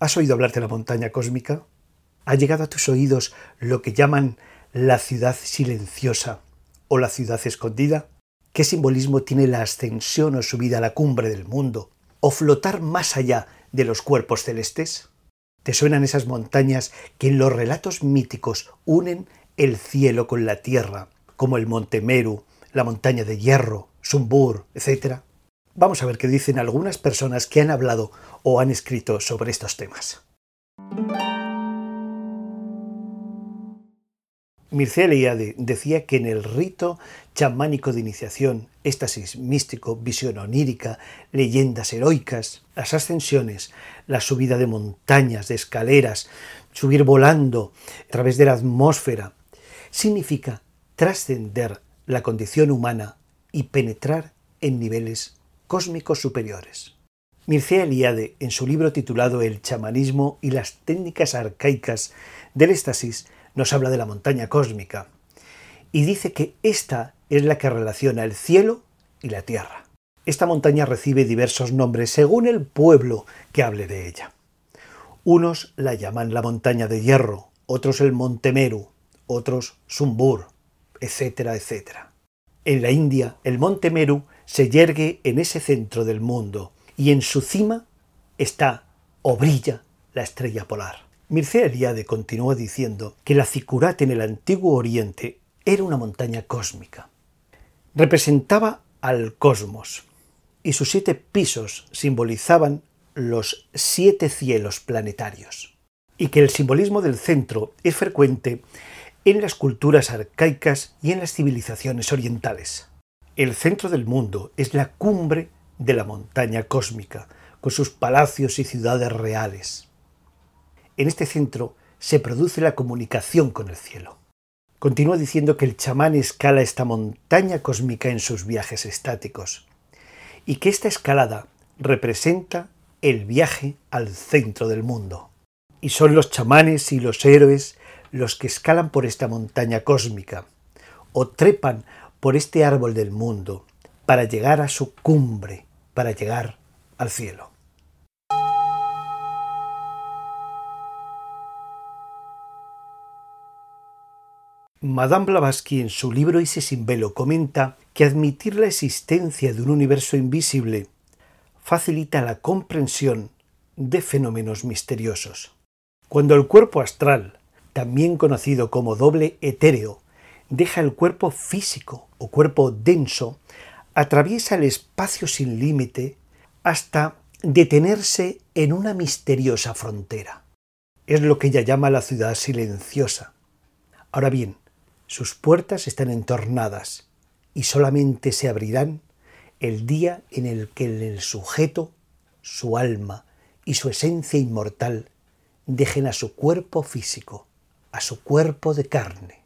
¿Has oído hablar de la montaña cósmica? ¿Ha llegado a tus oídos lo que llaman la ciudad silenciosa o la ciudad escondida? ¿Qué simbolismo tiene la ascensión o subida a la cumbre del mundo? ¿O flotar más allá de los cuerpos celestes? ¿Te suenan esas montañas que en los relatos míticos unen el cielo con la tierra, como el Monte Meru, la montaña de hierro, Sumbur, etc.? Vamos a ver qué dicen algunas personas que han hablado o han escrito sobre estos temas. Mircea Eliade decía que en el rito chamánico de iniciación, éxtasis místico, visión onírica, leyendas heroicas, las ascensiones, la subida de montañas, de escaleras, subir volando a través de la atmósfera, significa trascender la condición humana y penetrar en niveles cósmicos superiores. Mircea Eliade, en su libro titulado El chamanismo y las técnicas arcaicas del éxtasis, nos habla de la montaña cósmica y dice que esta es la que relaciona el cielo y la tierra. Esta montaña recibe diversos nombres según el pueblo que hable de ella. Unos la llaman la montaña de hierro, otros el monte Meru, otros Sumbur, etcétera, etcétera. En la India, el monte Meru se yergue en ese centro del mundo y en su cima está o brilla la estrella polar. Mircea Eliade continúa diciendo que la Cicurat en el antiguo Oriente era una montaña cósmica. Representaba al cosmos y sus siete pisos simbolizaban los siete cielos planetarios. Y que el simbolismo del centro es frecuente en las culturas arcaicas y en las civilizaciones orientales. El centro del mundo es la cumbre de la montaña cósmica, con sus palacios y ciudades reales. En este centro se produce la comunicación con el cielo. Continúa diciendo que el chamán escala esta montaña cósmica en sus viajes estáticos y que esta escalada representa el viaje al centro del mundo. Y son los chamanes y los héroes los que escalan por esta montaña cósmica o trepan por este árbol del mundo para llegar a su cumbre, para llegar al cielo. Madame Blavatsky en su libro Isis sin velo comenta que admitir la existencia de un universo invisible facilita la comprensión de fenómenos misteriosos. Cuando el cuerpo astral, también conocido como doble etéreo, deja el cuerpo físico o cuerpo denso, atraviesa el espacio sin límite hasta detenerse en una misteriosa frontera. Es lo que ella llama la ciudad silenciosa. Ahora bien, sus puertas están entornadas y solamente se abrirán el día en el que el sujeto, su alma y su esencia inmortal dejen a su cuerpo físico, a su cuerpo de carne.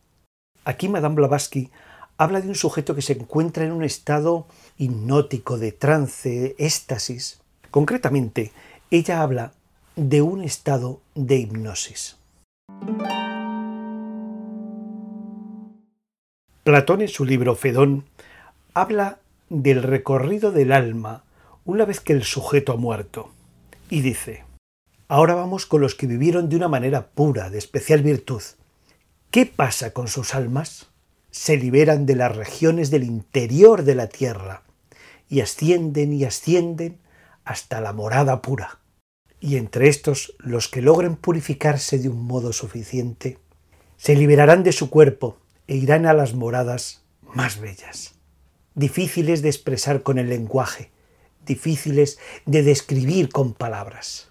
Aquí Madame Blavatsky habla de un sujeto que se encuentra en un estado hipnótico de trance, éxtasis. Concretamente, ella habla de un estado de hipnosis. Platón en su libro Fedón habla del recorrido del alma una vez que el sujeto ha muerto y dice, ahora vamos con los que vivieron de una manera pura, de especial virtud. ¿Qué pasa con sus almas? Se liberan de las regiones del interior de la tierra y ascienden y ascienden hasta la morada pura. Y entre estos, los que logren purificarse de un modo suficiente, se liberarán de su cuerpo e irán a las moradas más bellas, difíciles de expresar con el lenguaje, difíciles de describir con palabras.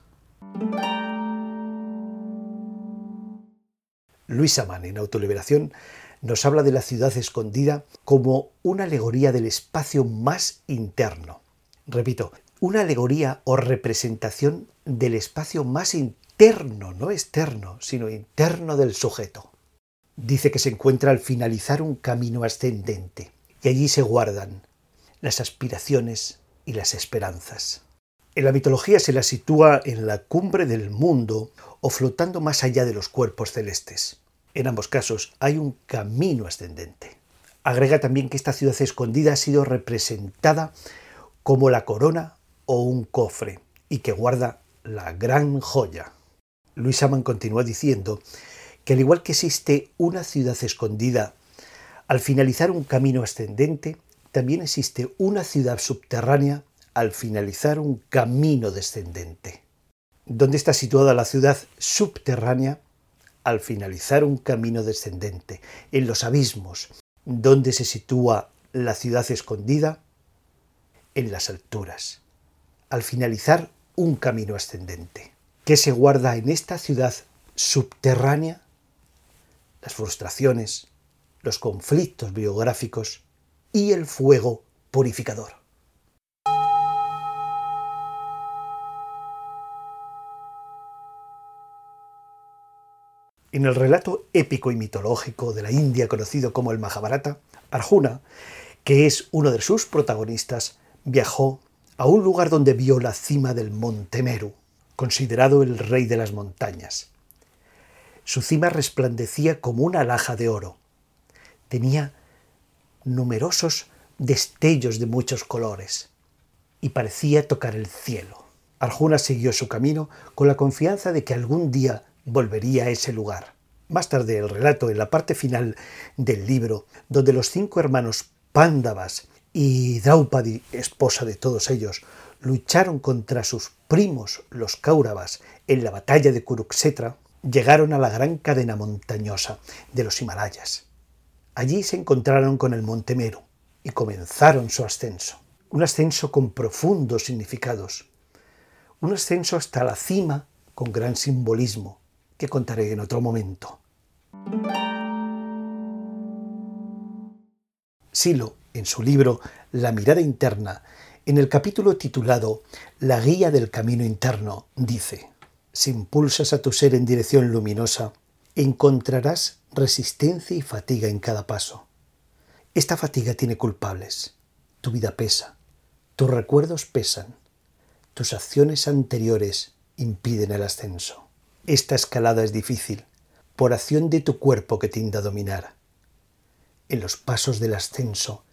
Luis Amán en Autoliberación nos habla de la ciudad escondida como una alegoría del espacio más interno. Repito, una alegoría o representación del espacio más interno, no externo, sino interno del sujeto. Dice que se encuentra al finalizar un camino ascendente y allí se guardan las aspiraciones y las esperanzas. En la mitología se la sitúa en la cumbre del mundo o flotando más allá de los cuerpos celestes. En ambos casos hay un camino ascendente. Agrega también que esta ciudad escondida ha sido representada como la corona o un cofre y que guarda la gran joya. Luis Aman continúa diciendo que al igual que existe una ciudad escondida al finalizar un camino ascendente, también existe una ciudad subterránea al finalizar un camino descendente. ¿Dónde está situada la ciudad subterránea? Al finalizar un camino descendente, en los abismos. ¿Dónde se sitúa la ciudad escondida? En las alturas. Al finalizar un camino ascendente. ¿Qué se guarda en esta ciudad subterránea? Las frustraciones, los conflictos biográficos y el fuego purificador. En el relato épico y mitológico de la India conocido como el Mahabharata, Arjuna, que es uno de sus protagonistas, viajó a un lugar donde vio la cima del monte Meru, considerado el rey de las montañas. Su cima resplandecía como una alhaja de oro, tenía numerosos destellos de muchos colores y parecía tocar el cielo. Arjuna siguió su camino con la confianza de que algún día volvería a ese lugar. Más tarde el relato, en la parte final del libro, donde los cinco hermanos Pándavas y Draupadi, esposa de todos ellos, lucharon contra sus primos los Kauravas en la batalla de Kuruksetra, llegaron a la gran cadena montañosa de los Himalayas. Allí se encontraron con el monte Meru y comenzaron su ascenso. Un ascenso con profundos significados. Un ascenso hasta la cima con gran simbolismo contaré en otro momento. Silo, en su libro La mirada interna, en el capítulo titulado La guía del camino interno, dice, si impulsas a tu ser en dirección luminosa, encontrarás resistencia y fatiga en cada paso. Esta fatiga tiene culpables. Tu vida pesa, tus recuerdos pesan, tus acciones anteriores impiden el ascenso. Esta escalada es difícil, por acción de tu cuerpo que tiende a dominar. En los pasos del ascenso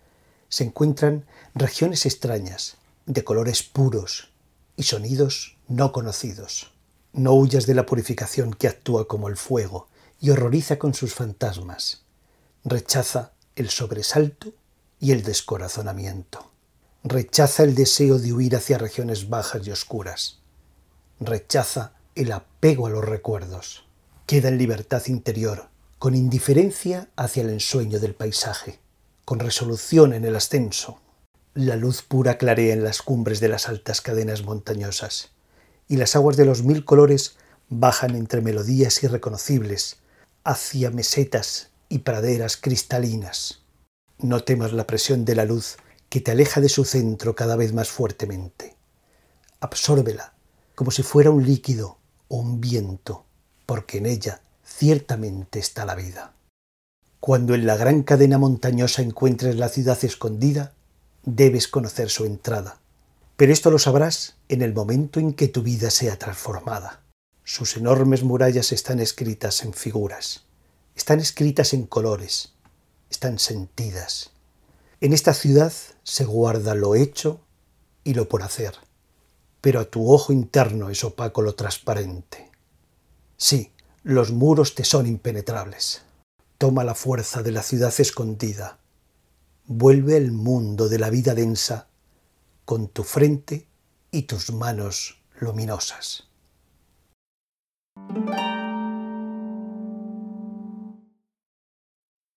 se encuentran regiones extrañas, de colores puros y sonidos no conocidos. No huyas de la purificación que actúa como el fuego y horroriza con sus fantasmas. Rechaza el sobresalto y el descorazonamiento. Rechaza el deseo de huir hacia regiones bajas y oscuras. Rechaza el apego a los recuerdos. Queda en libertad interior, con indiferencia hacia el ensueño del paisaje, con resolución en el ascenso. La luz pura clarea en las cumbres de las altas cadenas montañosas, y las aguas de los mil colores bajan entre melodías irreconocibles, hacia mesetas y praderas cristalinas. No temas la presión de la luz que te aleja de su centro cada vez más fuertemente. Absórbela como si fuera un líquido un viento, porque en ella ciertamente está la vida. Cuando en la gran cadena montañosa encuentres la ciudad escondida, debes conocer su entrada. Pero esto lo sabrás en el momento en que tu vida sea transformada. Sus enormes murallas están escritas en figuras, están escritas en colores, están sentidas. En esta ciudad se guarda lo hecho y lo por hacer, pero tu ojo interno es opaco lo transparente. Sí, los muros te son impenetrables. Toma la fuerza de la ciudad escondida. Vuelve el mundo de la vida densa con tu frente y tus manos luminosas.